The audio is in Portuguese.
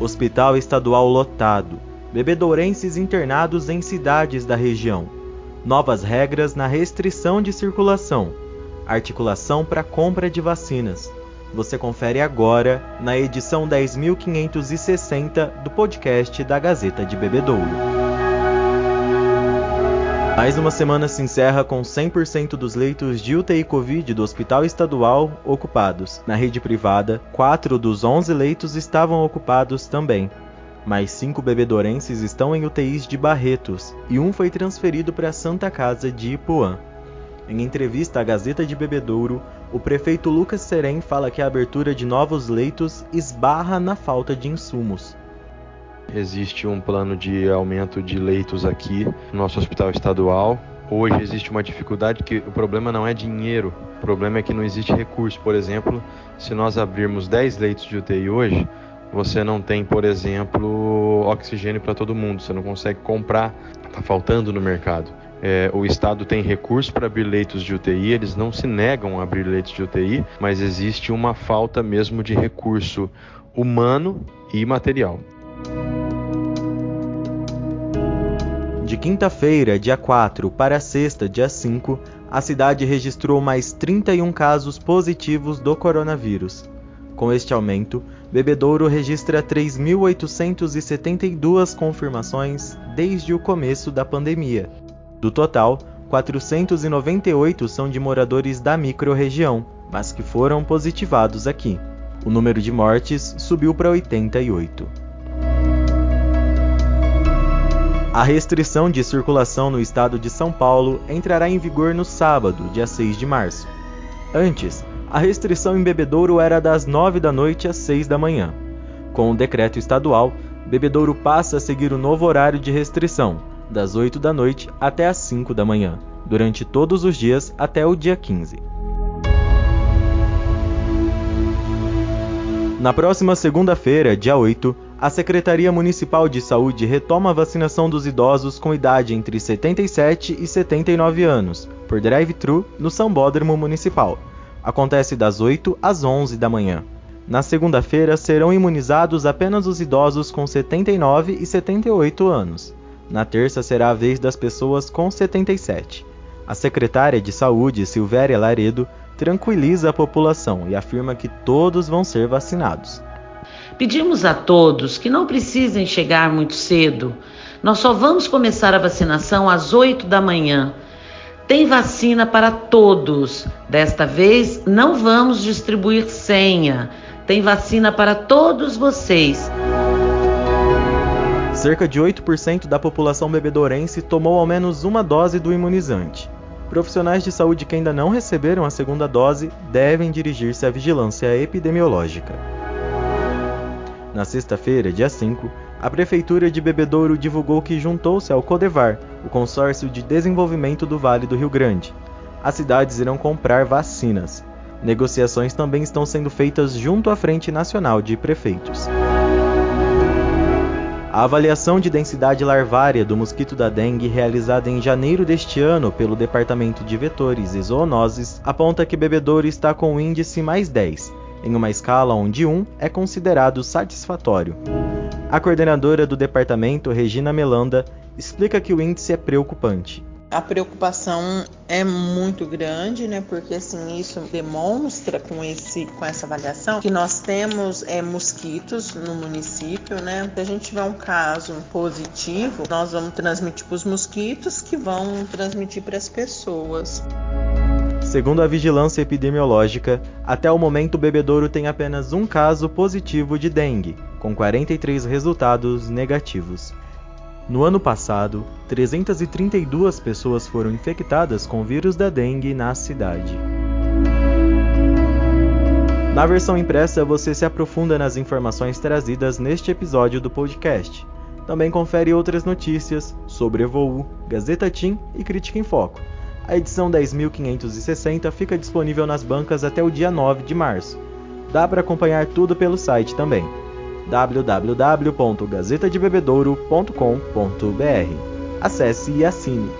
Hospital estadual lotado. Bebedourenses internados em cidades da região. Novas regras na restrição de circulação. Articulação para compra de vacinas. Você confere agora na edição 10.560 do podcast da Gazeta de Bebedouro. Mais uma semana se encerra com 100% dos leitos de UTI Covid do Hospital Estadual ocupados. Na rede privada, 4 dos 11 leitos estavam ocupados também. Mais cinco bebedorenses estão em UTIs de Barretos e um foi transferido para a Santa Casa de Ipuã. Em entrevista à Gazeta de Bebedouro, o prefeito Lucas Serem fala que a abertura de novos leitos esbarra na falta de insumos. Existe um plano de aumento de leitos aqui no nosso hospital estadual. Hoje existe uma dificuldade que o problema não é dinheiro, o problema é que não existe recurso. Por exemplo, se nós abrirmos 10 leitos de UTI hoje, você não tem, por exemplo, oxigênio para todo mundo, você não consegue comprar, está faltando no mercado. É, o Estado tem recurso para abrir leitos de UTI, eles não se negam a abrir leitos de UTI, mas existe uma falta mesmo de recurso humano e material. Quinta-feira, dia 4, para sexta, dia 5, a cidade registrou mais 31 casos positivos do coronavírus. Com este aumento, Bebedouro registra 3.872 confirmações desde o começo da pandemia. Do total, 498 são de moradores da microrregião, mas que foram positivados aqui. O número de mortes subiu para 88. A restrição de circulação no estado de São Paulo entrará em vigor no sábado, dia 6 de março. Antes, a restrição em Bebedouro era das 9 da noite às 6 da manhã. Com o decreto estadual, Bebedouro passa a seguir o novo horário de restrição, das 8 da noite até às 5 da manhã, durante todos os dias até o dia 15. Na próxima segunda-feira, dia 8, a Secretaria Municipal de Saúde retoma a vacinação dos idosos com idade entre 77 e 79 anos, por drive-thru, no Sambódromo Municipal. Acontece das 8 às 11 da manhã. Na segunda-feira serão imunizados apenas os idosos com 79 e 78 anos. Na terça será a vez das pessoas com 77. A secretária de Saúde, Silvéria Laredo, tranquiliza a população e afirma que todos vão ser vacinados. Pedimos a todos que não precisem chegar muito cedo. Nós só vamos começar a vacinação às 8 da manhã. Tem vacina para todos. Desta vez não vamos distribuir senha. Tem vacina para todos vocês. Cerca de 8% da população bebedorense tomou ao menos uma dose do imunizante. Profissionais de saúde que ainda não receberam a segunda dose devem dirigir-se à vigilância epidemiológica. Na sexta-feira, dia 5, a Prefeitura de Bebedouro divulgou que juntou-se ao CODEVAR, o Consórcio de Desenvolvimento do Vale do Rio Grande. As cidades irão comprar vacinas. Negociações também estão sendo feitas junto à Frente Nacional de Prefeitos. A avaliação de densidade larvária do mosquito da dengue, realizada em janeiro deste ano pelo Departamento de Vetores e Zoonoses, aponta que Bebedouro está com o índice mais 10, em uma escala onde 1 é considerado satisfatório. A coordenadora do departamento, Regina Melanda, explica que o índice é preocupante. A preocupação é muito grande, né? Porque assim isso demonstra com esse com essa avaliação que nós temos é, mosquitos no município, né? Se a gente tiver um caso positivo, nós vamos transmitir para os mosquitos que vão transmitir para as pessoas. Segundo a vigilância epidemiológica, até o momento o bebedouro tem apenas um caso positivo de dengue, com 43 resultados negativos. No ano passado, 332 pessoas foram infectadas com o vírus da dengue na cidade. Na versão impressa, você se aprofunda nas informações trazidas neste episódio do podcast. Também confere outras notícias sobre Evolu, Gazeta Team e Crítica em Foco a edição 10.560 fica disponível nas bancas até o dia 9 de março. Dá para acompanhar tudo pelo site também www.gazetadebebedouro.com.br. Acesse e assine.